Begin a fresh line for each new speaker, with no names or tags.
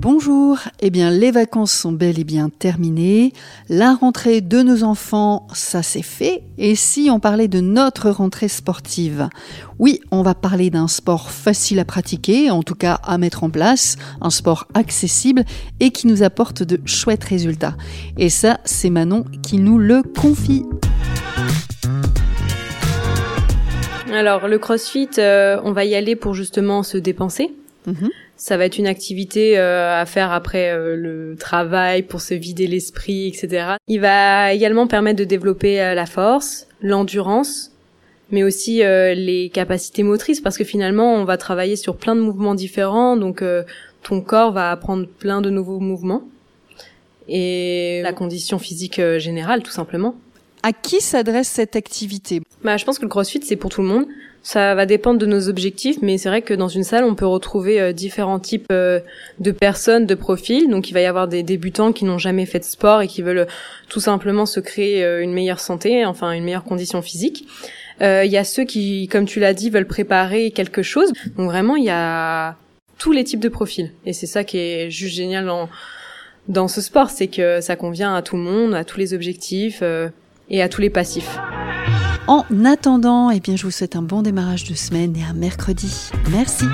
Bonjour, eh bien les vacances sont bel et bien terminées, la rentrée de nos enfants, ça c'est fait, et si on parlait de notre rentrée sportive? Oui, on va parler d'un sport facile à pratiquer, en tout cas à mettre en place, un sport accessible et qui nous apporte de chouettes résultats. Et ça, c'est Manon qui nous le confie.
Alors le CrossFit, euh, on va y aller pour justement se dépenser. Mhm. Ça va être une activité euh, à faire après euh, le travail pour se vider l'esprit, etc. Il va également permettre de développer euh, la force, l'endurance, mais aussi les capacités motrices parce que finalement on va travailler sur plein de mouvements différents, donc ton corps va apprendre plein de nouveaux mouvements et la condition physique générale tout simplement.
À qui s'adresse cette activité?
Bah, je pense que le CrossFit c'est pour tout le monde. Ça va dépendre de nos objectifs, mais c'est vrai que dans une salle, on peut retrouver euh, différents types euh, de personnes, de profils. Donc, il va y avoir des débutants qui n'ont jamais fait de sport et qui veulent euh, tout simplement se créer une meilleure santé, enfin une meilleure condition physique. Il y a ceux qui, comme tu l'as dit, veulent préparer quelque chose. Donc vraiment, il y a tous les types de profils. Et c'est ça qui est juste génial dans ce sport, c'est que ça convient à tout le monde, à tous les objectifs et à tous les passifs.
En attendant, eh bien, je vous souhaite un bon démarrage de semaine et un mercredi. Merci.